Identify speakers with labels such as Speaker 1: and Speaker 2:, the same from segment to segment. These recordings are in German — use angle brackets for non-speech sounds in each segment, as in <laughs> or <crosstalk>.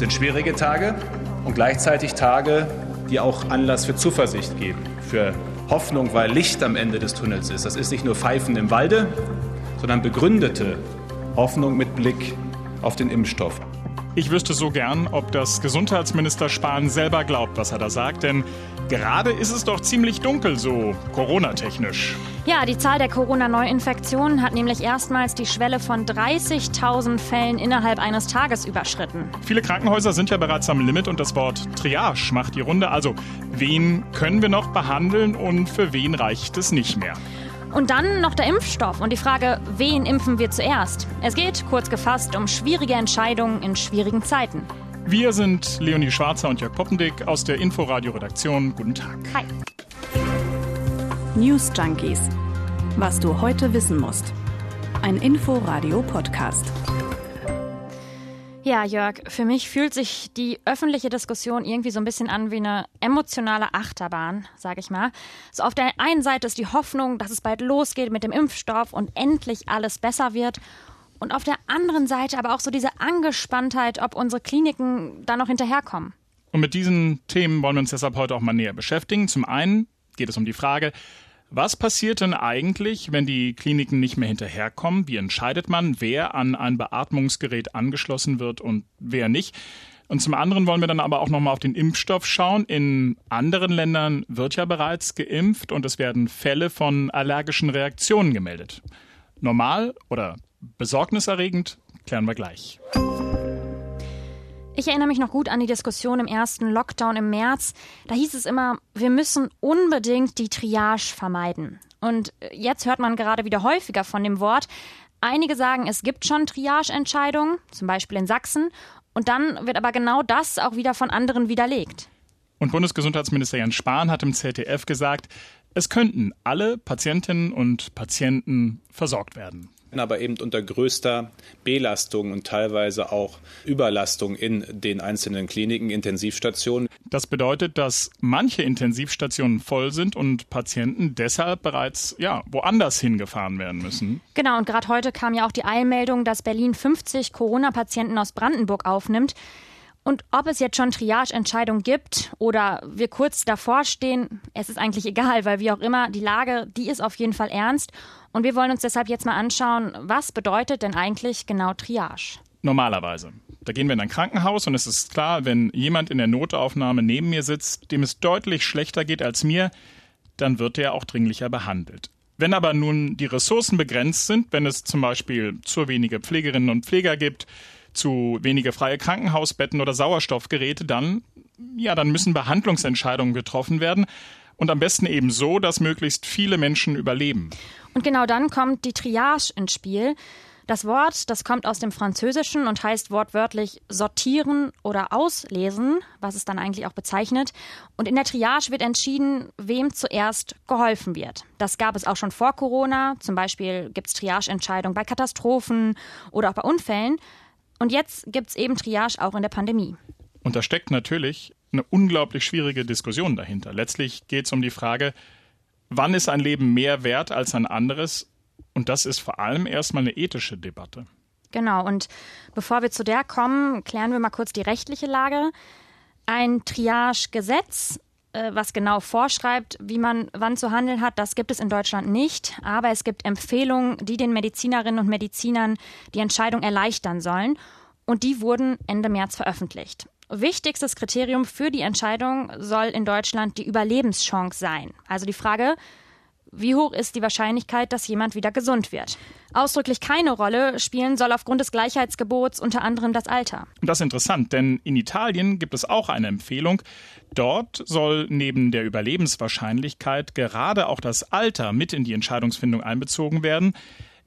Speaker 1: sind schwierige Tage und gleichzeitig Tage, die auch Anlass für Zuversicht geben, für Hoffnung, weil Licht am Ende des Tunnels ist. Das ist nicht nur Pfeifen im Walde, sondern begründete Hoffnung mit Blick auf den Impfstoff.
Speaker 2: Ich wüsste so gern, ob das Gesundheitsminister Spahn selber glaubt, was er da sagt, denn gerade ist es doch ziemlich dunkel so Corona-technisch.
Speaker 3: Ja, die Zahl der Corona-Neuinfektionen hat nämlich erstmals die Schwelle von 30.000 Fällen innerhalb eines Tages überschritten.
Speaker 2: Viele Krankenhäuser sind ja bereits am Limit und das Wort Triage macht die Runde. Also, wen können wir noch behandeln und für wen reicht es nicht mehr?
Speaker 3: Und dann noch der Impfstoff und die Frage, wen impfen wir zuerst? Es geht, kurz gefasst, um schwierige Entscheidungen in schwierigen Zeiten.
Speaker 2: Wir sind Leonie Schwarzer und Jörg Poppendick aus der Inforadio-Redaktion. Guten Tag.
Speaker 3: Hi.
Speaker 4: News Junkies. Was du heute wissen musst. Ein Inforadio-Podcast.
Speaker 3: Ja, Jörg, für mich fühlt sich die öffentliche Diskussion irgendwie so ein bisschen an wie eine emotionale Achterbahn, sage ich mal. So auf der einen Seite ist die Hoffnung, dass es bald losgeht mit dem Impfstoff und endlich alles besser wird. Und auf der anderen Seite aber auch so diese Angespanntheit, ob unsere Kliniken da noch hinterherkommen.
Speaker 2: Und mit diesen Themen wollen wir uns deshalb heute auch mal näher beschäftigen. Zum einen geht es um die Frage, was passiert denn eigentlich, wenn die Kliniken nicht mehr hinterherkommen? Wie entscheidet man, wer an ein Beatmungsgerät angeschlossen wird und wer nicht? Und zum anderen wollen wir dann aber auch nochmal auf den Impfstoff schauen. In anderen Ländern wird ja bereits geimpft und es werden Fälle von allergischen Reaktionen gemeldet. Normal oder besorgniserregend klären wir gleich.
Speaker 3: Ich erinnere mich noch gut an die Diskussion im ersten Lockdown im März. Da hieß es immer, wir müssen unbedingt die Triage vermeiden. Und jetzt hört man gerade wieder häufiger von dem Wort. Einige sagen, es gibt schon Triage-Entscheidungen, zum Beispiel in Sachsen. Und dann wird aber genau das auch wieder von anderen widerlegt.
Speaker 2: Und Bundesgesundheitsminister Jens Spahn hat im ZDF gesagt, es könnten alle Patientinnen und Patienten versorgt werden
Speaker 1: aber eben unter größter Belastung und teilweise auch Überlastung in den einzelnen Kliniken, Intensivstationen.
Speaker 2: Das bedeutet, dass manche Intensivstationen voll sind und Patienten deshalb bereits ja, woanders hingefahren werden müssen.
Speaker 3: Genau, und gerade heute kam ja auch die Eilmeldung, dass Berlin 50 Corona-Patienten aus Brandenburg aufnimmt. Und ob es jetzt schon Triage-Entscheidungen gibt oder wir kurz davor stehen, es ist eigentlich egal, weil wie auch immer, die Lage, die ist auf jeden Fall ernst. Und wir wollen uns deshalb jetzt mal anschauen, was bedeutet denn eigentlich genau Triage?
Speaker 2: Normalerweise. Da gehen wir in ein Krankenhaus und es ist klar, wenn jemand in der Notaufnahme neben mir sitzt, dem es deutlich schlechter geht als mir, dann wird er auch dringlicher behandelt. Wenn aber nun die Ressourcen begrenzt sind, wenn es zum Beispiel zu wenige Pflegerinnen und Pfleger gibt, zu wenige freie Krankenhausbetten oder Sauerstoffgeräte, dann, ja, dann müssen Behandlungsentscheidungen getroffen werden. Und am besten eben so, dass möglichst viele Menschen überleben.
Speaker 3: Und genau dann kommt die Triage ins Spiel. Das Wort, das kommt aus dem Französischen und heißt wortwörtlich sortieren oder auslesen, was es dann eigentlich auch bezeichnet. Und in der Triage wird entschieden, wem zuerst geholfen wird. Das gab es auch schon vor Corona. Zum Beispiel gibt es Triageentscheidungen bei Katastrophen oder auch bei Unfällen. Und jetzt gibt es eben Triage auch in der Pandemie.
Speaker 2: Und da steckt natürlich eine unglaublich schwierige Diskussion dahinter. Letztlich geht es um die Frage, wann ist ein Leben mehr wert als ein anderes? Und das ist vor allem erstmal eine ethische Debatte.
Speaker 3: Genau, und bevor wir zu der kommen, klären wir mal kurz die rechtliche Lage. Ein Triage-Gesetz, was genau vorschreibt, wie man wann zu handeln hat, das gibt es in Deutschland nicht. Aber es gibt Empfehlungen, die den Medizinerinnen und Medizinern die Entscheidung erleichtern sollen und die wurden Ende März veröffentlicht. Wichtigstes Kriterium für die Entscheidung soll in Deutschland die Überlebenschance sein. Also die Frage, wie hoch ist die Wahrscheinlichkeit, dass jemand wieder gesund wird? Ausdrücklich keine Rolle spielen soll aufgrund des Gleichheitsgebots unter anderem das Alter.
Speaker 2: Und das ist interessant, denn in Italien gibt es auch eine Empfehlung. Dort soll neben der Überlebenswahrscheinlichkeit gerade auch das Alter mit in die Entscheidungsfindung einbezogen werden.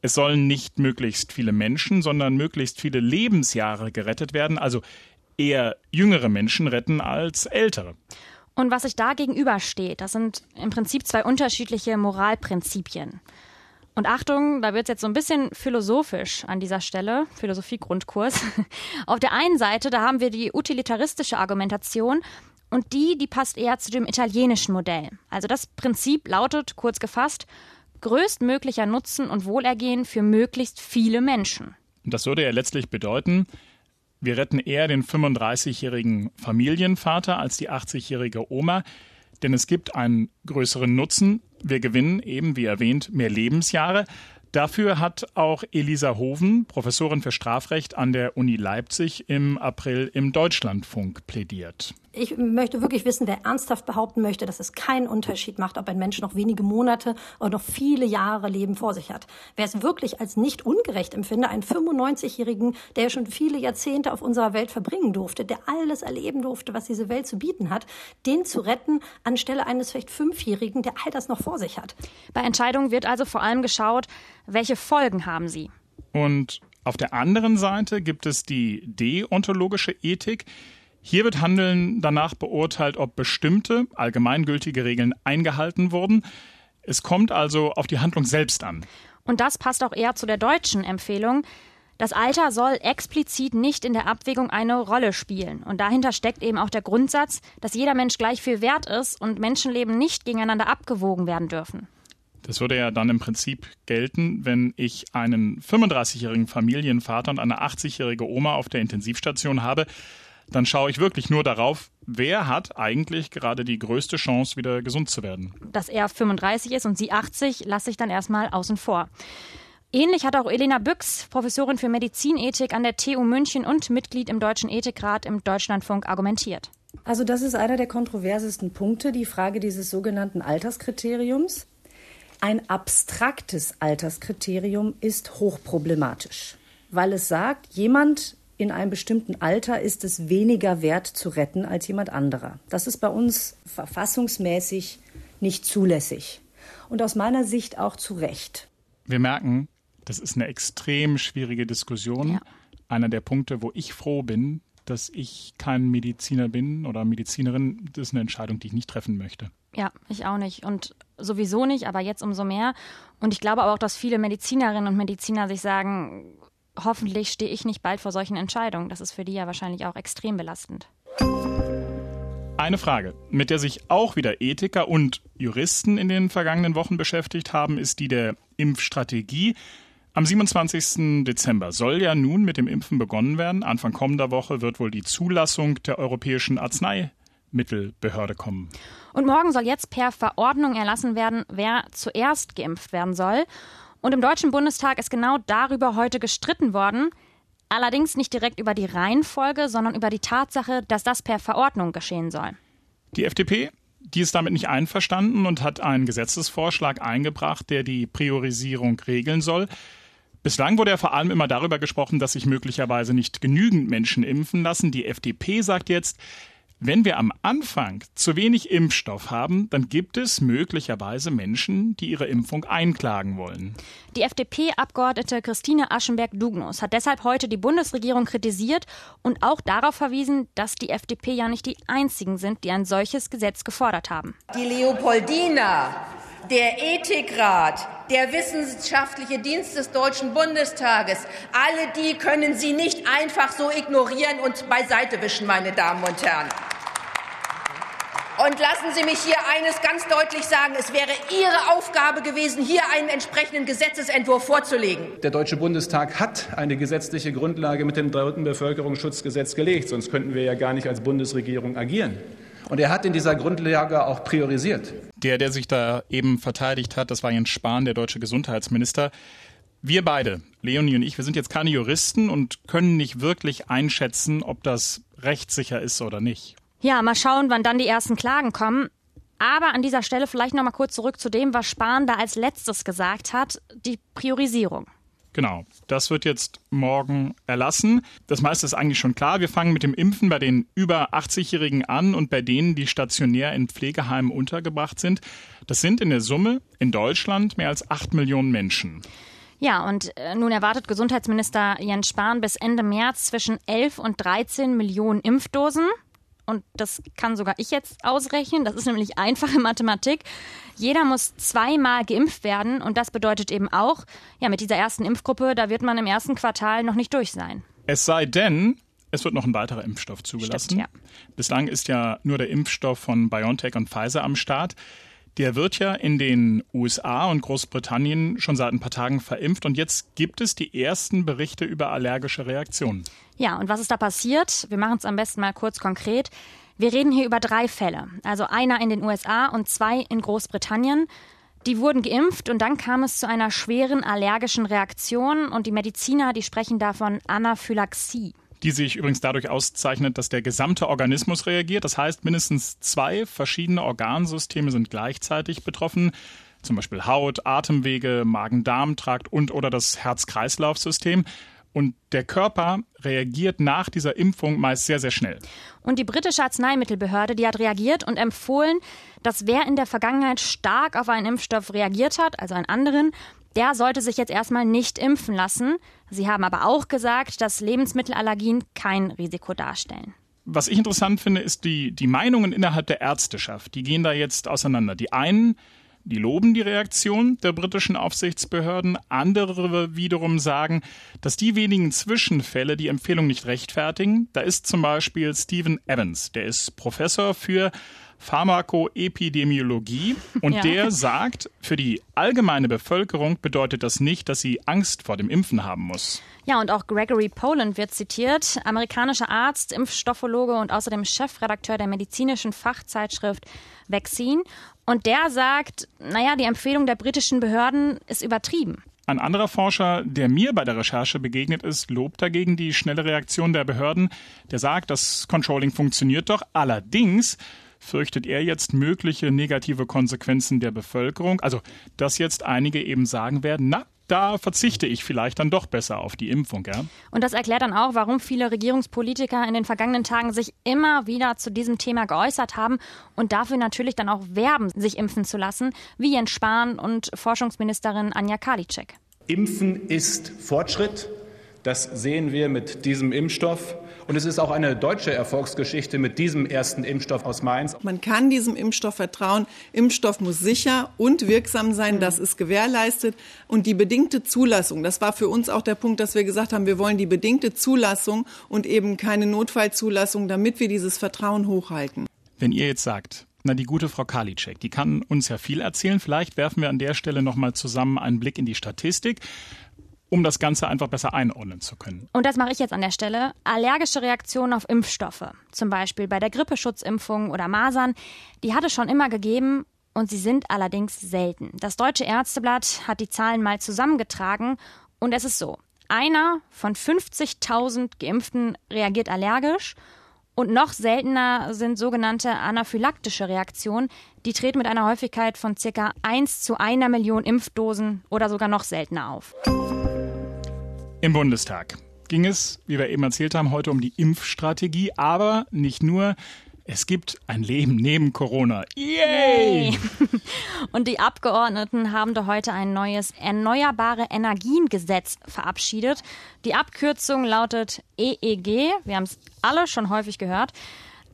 Speaker 2: Es sollen nicht möglichst viele Menschen, sondern möglichst viele Lebensjahre gerettet werden, also eher jüngere Menschen retten als ältere.
Speaker 3: Und was sich da gegenübersteht, das sind im Prinzip zwei unterschiedliche Moralprinzipien. Und Achtung, da wird es jetzt so ein bisschen philosophisch an dieser Stelle, Philosophie-Grundkurs. <laughs> Auf der einen Seite, da haben wir die utilitaristische Argumentation und die, die passt eher zu dem italienischen Modell. Also das Prinzip lautet, kurz gefasst, größtmöglicher Nutzen und Wohlergehen für möglichst viele Menschen.
Speaker 2: Das würde ja letztlich bedeuten, Wir retten eher den 35-jährigen Familienvater als die 80-jährige Oma, denn es gibt einen größeren Nutzen. Wir gewinnen eben, wie erwähnt, mehr Lebensjahre. Dafür hat auch Elisa Hoven, Professorin für Strafrecht an der Uni Leipzig, im April im Deutschlandfunk plädiert.
Speaker 5: Ich möchte wirklich wissen, wer ernsthaft behaupten möchte, dass es keinen Unterschied macht, ob ein Mensch noch wenige Monate oder noch viele Jahre Leben vor sich hat. Wer es wirklich als nicht ungerecht empfinde, einen 95-Jährigen, der schon viele Jahrzehnte auf unserer Welt verbringen durfte, der alles erleben durfte, was diese Welt zu bieten hat, den zu retten, anstelle eines vielleicht Fünfjährigen, der all das noch vor sich hat.
Speaker 3: Bei Entscheidungen wird also vor allem geschaut, welche Folgen haben sie.
Speaker 2: Und auf der anderen Seite gibt es die deontologische Ethik. Hier wird Handeln danach beurteilt, ob bestimmte allgemeingültige Regeln eingehalten wurden. Es kommt also auf die Handlung selbst an.
Speaker 3: Und das passt auch eher zu der deutschen Empfehlung. Das Alter soll explizit nicht in der Abwägung eine Rolle spielen. Und dahinter steckt eben auch der Grundsatz, dass jeder Mensch gleich viel wert ist und Menschenleben nicht gegeneinander abgewogen werden dürfen.
Speaker 2: Das würde ja dann im Prinzip gelten, wenn ich einen 35-jährigen Familienvater und eine 80-jährige Oma auf der Intensivstation habe dann schaue ich wirklich nur darauf, wer hat eigentlich gerade die größte Chance, wieder gesund zu werden.
Speaker 3: Dass er 35 ist und sie 80, lasse ich dann erstmal außen vor. Ähnlich hat auch Elena Büchs, Professorin für Medizinethik an der TU München und Mitglied im Deutschen Ethikrat im Deutschlandfunk, argumentiert.
Speaker 6: Also das ist einer der kontroversesten Punkte, die Frage dieses sogenannten Alterskriteriums. Ein abstraktes Alterskriterium ist hochproblematisch, weil es sagt, jemand in einem bestimmten Alter ist es weniger wert zu retten als jemand anderer. Das ist bei uns verfassungsmäßig nicht zulässig. Und aus meiner Sicht auch zu Recht.
Speaker 2: Wir merken, das ist eine extrem schwierige Diskussion. Ja. Einer der Punkte, wo ich froh bin, dass ich kein Mediziner bin oder Medizinerin, das ist eine Entscheidung, die ich nicht treffen möchte.
Speaker 3: Ja, ich auch nicht. Und sowieso nicht, aber jetzt umso mehr. Und ich glaube auch, dass viele Medizinerinnen und Mediziner sich sagen, hoffentlich stehe ich nicht bald vor solchen Entscheidungen. Das ist für die ja wahrscheinlich auch extrem belastend.
Speaker 2: Eine Frage, mit der sich auch wieder Ethiker und Juristen in den vergangenen Wochen beschäftigt haben, ist die der Impfstrategie. Am 27. Dezember soll ja nun mit dem Impfen begonnen werden. Anfang kommender Woche wird wohl die Zulassung der Europäischen Arzneimittelbehörde kommen.
Speaker 3: Und morgen soll jetzt per Verordnung erlassen werden, wer zuerst geimpft werden soll. Und im Deutschen Bundestag ist genau darüber heute gestritten worden. Allerdings nicht direkt über die Reihenfolge, sondern über die Tatsache, dass das per Verordnung geschehen soll.
Speaker 2: Die FDP, die ist damit nicht einverstanden und hat einen Gesetzesvorschlag eingebracht, der die Priorisierung regeln soll. Bislang wurde ja vor allem immer darüber gesprochen, dass sich möglicherweise nicht genügend Menschen impfen lassen. Die FDP sagt jetzt, wenn wir am Anfang zu wenig Impfstoff haben, dann gibt es möglicherweise Menschen, die ihre Impfung einklagen wollen.
Speaker 3: Die FDP-Abgeordnete Christine Aschenberg-Dugnus hat deshalb heute die Bundesregierung kritisiert und auch darauf verwiesen, dass die FDP ja nicht die einzigen sind, die ein solches Gesetz gefordert haben.
Speaker 7: Die Leopoldina, der Ethikrat, der Wissenschaftliche Dienst des Deutschen Bundestages, alle die können Sie nicht einfach so ignorieren und beiseite wischen, meine Damen und Herren. Und lassen Sie mich hier eines ganz deutlich sagen. Es wäre Ihre Aufgabe gewesen, hier einen entsprechenden Gesetzesentwurf vorzulegen.
Speaker 1: Der Deutsche Bundestag hat eine gesetzliche Grundlage mit dem dritten Bevölkerungsschutzgesetz gelegt. Sonst könnten wir ja gar nicht als Bundesregierung agieren. Und er hat in dieser Grundlage auch priorisiert.
Speaker 2: Der, der sich da eben verteidigt hat, das war Jens Spahn, der deutsche Gesundheitsminister. Wir beide, Leonie und ich, wir sind jetzt keine Juristen und können nicht wirklich einschätzen, ob das rechtssicher ist oder nicht.
Speaker 3: Ja, mal schauen, wann dann die ersten Klagen kommen. Aber an dieser Stelle vielleicht noch mal kurz zurück zu dem, was Spahn da als letztes gesagt hat, die Priorisierung.
Speaker 2: Genau, das wird jetzt morgen erlassen. Das meiste ist eigentlich schon klar. Wir fangen mit dem Impfen bei den über 80-Jährigen an und bei denen, die stationär in Pflegeheimen untergebracht sind. Das sind in der Summe in Deutschland mehr als 8 Millionen Menschen.
Speaker 3: Ja, und äh, nun erwartet Gesundheitsminister Jens Spahn bis Ende März zwischen 11 und 13 Millionen Impfdosen und das kann sogar ich jetzt ausrechnen, das ist nämlich einfache Mathematik. Jeder muss zweimal geimpft werden und das bedeutet eben auch, ja, mit dieser ersten Impfgruppe, da wird man im ersten Quartal noch nicht durch sein.
Speaker 2: Es sei denn, es wird noch ein weiterer Impfstoff zugelassen.
Speaker 3: Stimmt, ja.
Speaker 2: Bislang ist ja nur der Impfstoff von BioNTech und Pfizer am Start. Der wird ja in den USA und Großbritannien schon seit ein paar Tagen verimpft und jetzt gibt es die ersten Berichte über allergische Reaktionen.
Speaker 3: Ja, und was ist da passiert? Wir machen es am besten mal kurz konkret. Wir reden hier über drei Fälle, also einer in den USA und zwei in Großbritannien. Die wurden geimpft und dann kam es zu einer schweren allergischen Reaktion und die Mediziner, die sprechen davon Anaphylaxie
Speaker 2: die sich übrigens dadurch auszeichnet, dass der gesamte Organismus reagiert. Das heißt, mindestens zwei verschiedene Organsysteme sind gleichzeitig betroffen. Zum Beispiel Haut, Atemwege, Magen-Darm-Trakt und oder das Herz-Kreislauf-System. Und der Körper reagiert nach dieser Impfung meist sehr, sehr schnell.
Speaker 3: Und die britische Arzneimittelbehörde, die hat reagiert und empfohlen, dass wer in der Vergangenheit stark auf einen Impfstoff reagiert hat, also einen anderen, der sollte sich jetzt erstmal nicht impfen lassen. Sie haben aber auch gesagt, dass Lebensmittelallergien kein Risiko darstellen.
Speaker 2: Was ich interessant finde, ist die, die Meinungen innerhalb der Ärzteschaft. Die gehen da jetzt auseinander. Die einen, die loben die Reaktion der britischen Aufsichtsbehörden. Andere wiederum sagen, dass die wenigen Zwischenfälle die Empfehlung nicht rechtfertigen. Da ist zum Beispiel Stephen Evans, der ist Professor für Pharmakoepidemiologie und ja. der sagt, für die allgemeine Bevölkerung bedeutet das nicht, dass sie Angst vor dem Impfen haben muss.
Speaker 3: Ja, und auch Gregory Poland wird zitiert, amerikanischer Arzt, Impfstoffologe und außerdem Chefredakteur der medizinischen Fachzeitschrift Vaccine. Und der sagt, naja, die Empfehlung der britischen Behörden ist übertrieben.
Speaker 2: Ein anderer Forscher, der mir bei der Recherche begegnet ist, lobt dagegen die schnelle Reaktion der Behörden. Der sagt, das Controlling funktioniert doch. Allerdings fürchtet er jetzt mögliche negative Konsequenzen der Bevölkerung. Also, dass jetzt einige eben sagen werden, na, da verzichte ich vielleicht dann doch besser auf die Impfung. Ja?
Speaker 3: Und das erklärt dann auch, warum viele Regierungspolitiker in den vergangenen Tagen sich immer wieder zu diesem Thema geäußert haben und dafür natürlich dann auch werben, sich impfen zu lassen, wie Jens Spahn und Forschungsministerin Anja Karliczek.
Speaker 1: Impfen ist Fortschritt. Das sehen wir mit diesem Impfstoff. Und es ist auch eine deutsche Erfolgsgeschichte mit diesem ersten Impfstoff aus Mainz.
Speaker 8: Man kann diesem Impfstoff vertrauen. Impfstoff muss sicher und wirksam sein. Das ist gewährleistet. Und die bedingte Zulassung, das war für uns auch der Punkt, dass wir gesagt haben, wir wollen die bedingte Zulassung und eben keine Notfallzulassung, damit wir dieses Vertrauen hochhalten.
Speaker 2: Wenn ihr jetzt sagt, na, die gute Frau Karliczek, die kann uns ja viel erzählen. Vielleicht werfen wir an der Stelle nochmal zusammen einen Blick in die Statistik um das Ganze einfach besser einordnen zu können.
Speaker 3: Und das mache ich jetzt an der Stelle. Allergische Reaktionen auf Impfstoffe, zum Beispiel bei der Grippeschutzimpfung oder Masern, die hat es schon immer gegeben und sie sind allerdings selten. Das Deutsche Ärzteblatt hat die Zahlen mal zusammengetragen und es ist so. Einer von 50.000 Geimpften reagiert allergisch und noch seltener sind sogenannte anaphylaktische Reaktionen. Die treten mit einer Häufigkeit von circa 1 zu einer Million Impfdosen oder sogar noch seltener auf.
Speaker 2: Im Bundestag ging es, wie wir eben erzählt haben, heute um die Impfstrategie, aber nicht nur. Es gibt ein Leben neben Corona. Yay! <laughs>
Speaker 3: Und die Abgeordneten haben da heute ein neues Erneuerbare Energiengesetz verabschiedet. Die Abkürzung lautet EEG. Wir haben es alle schon häufig gehört.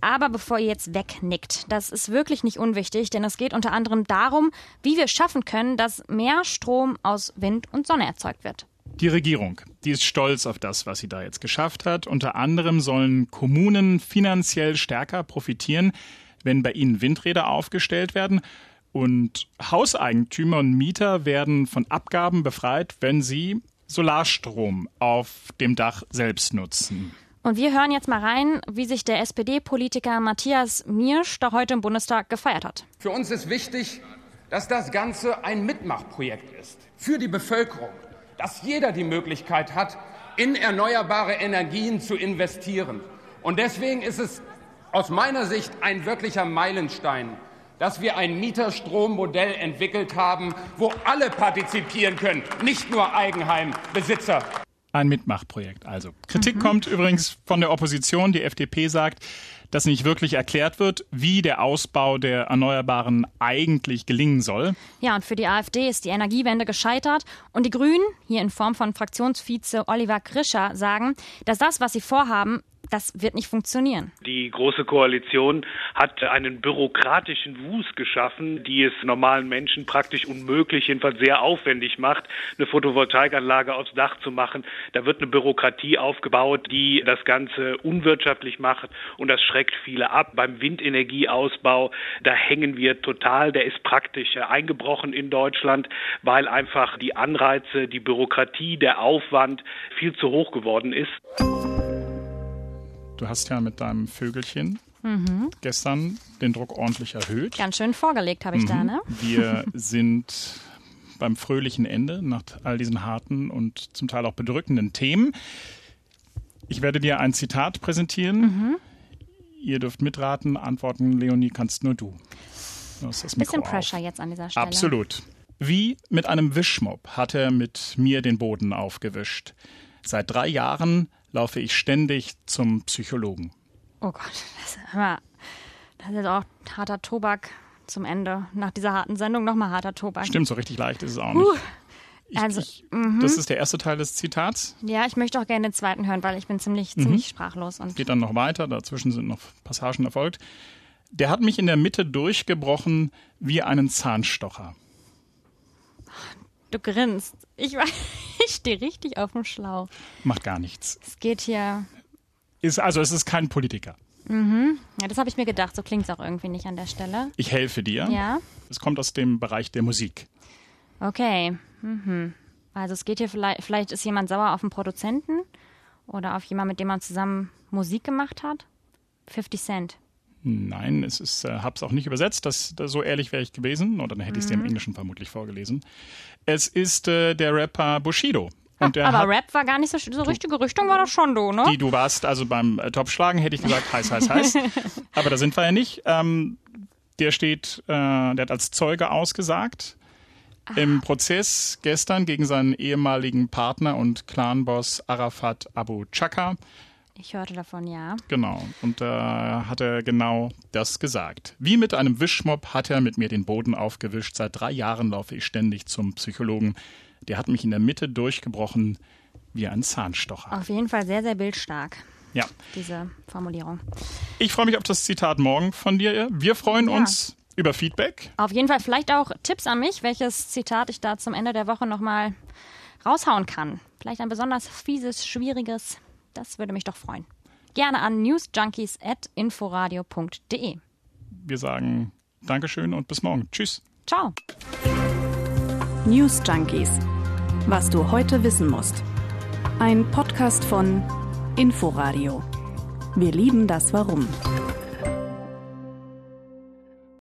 Speaker 3: Aber bevor ihr jetzt wegnickt, das ist wirklich nicht unwichtig, denn es geht unter anderem darum, wie wir schaffen können, dass mehr Strom aus Wind und Sonne erzeugt wird.
Speaker 2: Die Regierung, die ist stolz auf das, was sie da jetzt geschafft hat. Unter anderem sollen Kommunen finanziell stärker profitieren, wenn bei ihnen Windräder aufgestellt werden. Und Hauseigentümer und Mieter werden von Abgaben befreit, wenn sie Solarstrom auf dem Dach selbst nutzen.
Speaker 3: Und wir hören jetzt mal rein, wie sich der SPD-Politiker Matthias Miersch da heute im Bundestag gefeiert hat.
Speaker 9: Für uns ist wichtig, dass das Ganze ein Mitmachprojekt ist. Für die Bevölkerung dass jeder die Möglichkeit hat, in erneuerbare Energien zu investieren. Und deswegen ist es aus meiner Sicht ein wirklicher Meilenstein, dass wir ein Mieterstrommodell entwickelt haben, wo alle partizipieren können, nicht nur Eigenheimbesitzer.
Speaker 2: Ein Mitmachprojekt also. Kritik mhm. kommt übrigens von der Opposition. Die FDP sagt, dass nicht wirklich erklärt wird, wie der Ausbau der Erneuerbaren eigentlich gelingen soll.
Speaker 3: Ja, und für die AfD ist die Energiewende gescheitert. Und die Grünen, hier in Form von Fraktionsvize Oliver Krischer, sagen, dass das, was sie vorhaben, das wird nicht funktionieren.
Speaker 10: Die Große Koalition hat einen bürokratischen Wust geschaffen, die es normalen Menschen praktisch unmöglich, jedenfalls sehr aufwendig macht, eine Photovoltaikanlage aufs Dach zu machen. Da wird eine Bürokratie aufgebaut, die das Ganze unwirtschaftlich macht und das schreckt viele ab. Beim Windenergieausbau, da hängen wir total, der ist praktisch eingebrochen in Deutschland, weil einfach die Anreize, die Bürokratie, der Aufwand viel zu hoch geworden ist.
Speaker 2: Du hast ja mit deinem Vögelchen mhm. gestern den Druck ordentlich erhöht.
Speaker 3: Ganz schön vorgelegt habe ich mhm. da, ne?
Speaker 2: Wir <laughs> sind beim fröhlichen Ende nach all diesen harten und zum Teil auch bedrückenden Themen. Ich werde dir ein Zitat präsentieren. Mhm. Ihr dürft mitraten, antworten, Leonie, kannst nur du.
Speaker 3: du Bisschen Pressure auf. jetzt an dieser Stelle.
Speaker 2: Absolut. Wie mit einem Wischmopp hat er mit mir den Boden aufgewischt. Seit drei Jahren laufe ich ständig zum Psychologen.
Speaker 3: Oh Gott, das, das ist auch harter Tobak zum Ende. Nach dieser harten Sendung nochmal harter Tobak.
Speaker 2: Stimmt, so richtig leicht ist es auch nicht. Ich, also, ich, mhm. das ist der erste Teil des Zitats.
Speaker 3: Ja, ich möchte auch gerne den zweiten hören, weil ich bin ziemlich, mhm. ziemlich sprachlos. Und
Speaker 2: Geht dann noch weiter, dazwischen sind noch Passagen erfolgt. Der hat mich in der Mitte durchgebrochen wie einen Zahnstocher.
Speaker 3: Du grinst. Ich, <laughs> ich stehe richtig auf dem Schlauch.
Speaker 2: Macht gar nichts.
Speaker 3: Es geht hier.
Speaker 2: Ist, also es ist kein Politiker.
Speaker 3: Mhm. Ja, das habe ich mir gedacht. So klingt es auch irgendwie nicht an der Stelle.
Speaker 2: Ich helfe dir.
Speaker 3: Ja.
Speaker 2: Es kommt aus dem Bereich der Musik.
Speaker 3: Okay. Mhm. Also es geht hier vielleicht, vielleicht ist jemand sauer auf einen Produzenten oder auf jemanden, mit dem man zusammen Musik gemacht hat. 50 Cent.
Speaker 2: Nein, es ist, äh, hab's auch nicht übersetzt. Das, das so ehrlich wäre ich gewesen, oder dann hätte ich es mhm. dir im Englischen vermutlich vorgelesen. Es ist äh, der Rapper Bushido.
Speaker 3: Und der aber hat, Rap war gar nicht so, so richtige Richtung, war das schon du, ne?
Speaker 2: Die du warst, also beim äh, Topschlagen hätte ich gesagt, heiß, heiß, heiß. <laughs> aber da sind wir ja nicht. Ähm, der steht, äh, der hat als Zeuge ausgesagt Ach. im Prozess gestern gegen seinen ehemaligen Partner und Clanboss Arafat Abu Chaka.
Speaker 3: Ich hörte davon, ja.
Speaker 2: Genau. Und da äh, hat er genau das gesagt. Wie mit einem Wischmopp hat er mit mir den Boden aufgewischt. Seit drei Jahren laufe ich ständig zum Psychologen. Der hat mich in der Mitte durchgebrochen wie ein Zahnstocher.
Speaker 3: Auf jeden Fall sehr, sehr bildstark.
Speaker 2: Ja.
Speaker 3: Diese Formulierung.
Speaker 2: Ich freue mich auf das Zitat morgen von dir. Wir freuen ja. uns über Feedback.
Speaker 3: Auf jeden Fall vielleicht auch Tipps an mich, welches Zitat ich da zum Ende der Woche nochmal raushauen kann. Vielleicht ein besonders fieses, schwieriges das würde mich doch freuen. Gerne an newsjunkies.inforadio.de.
Speaker 2: Wir sagen Dankeschön und bis morgen. Tschüss.
Speaker 3: Ciao.
Speaker 4: News Junkies. Was du heute wissen musst. Ein Podcast von Inforadio. Wir lieben das Warum.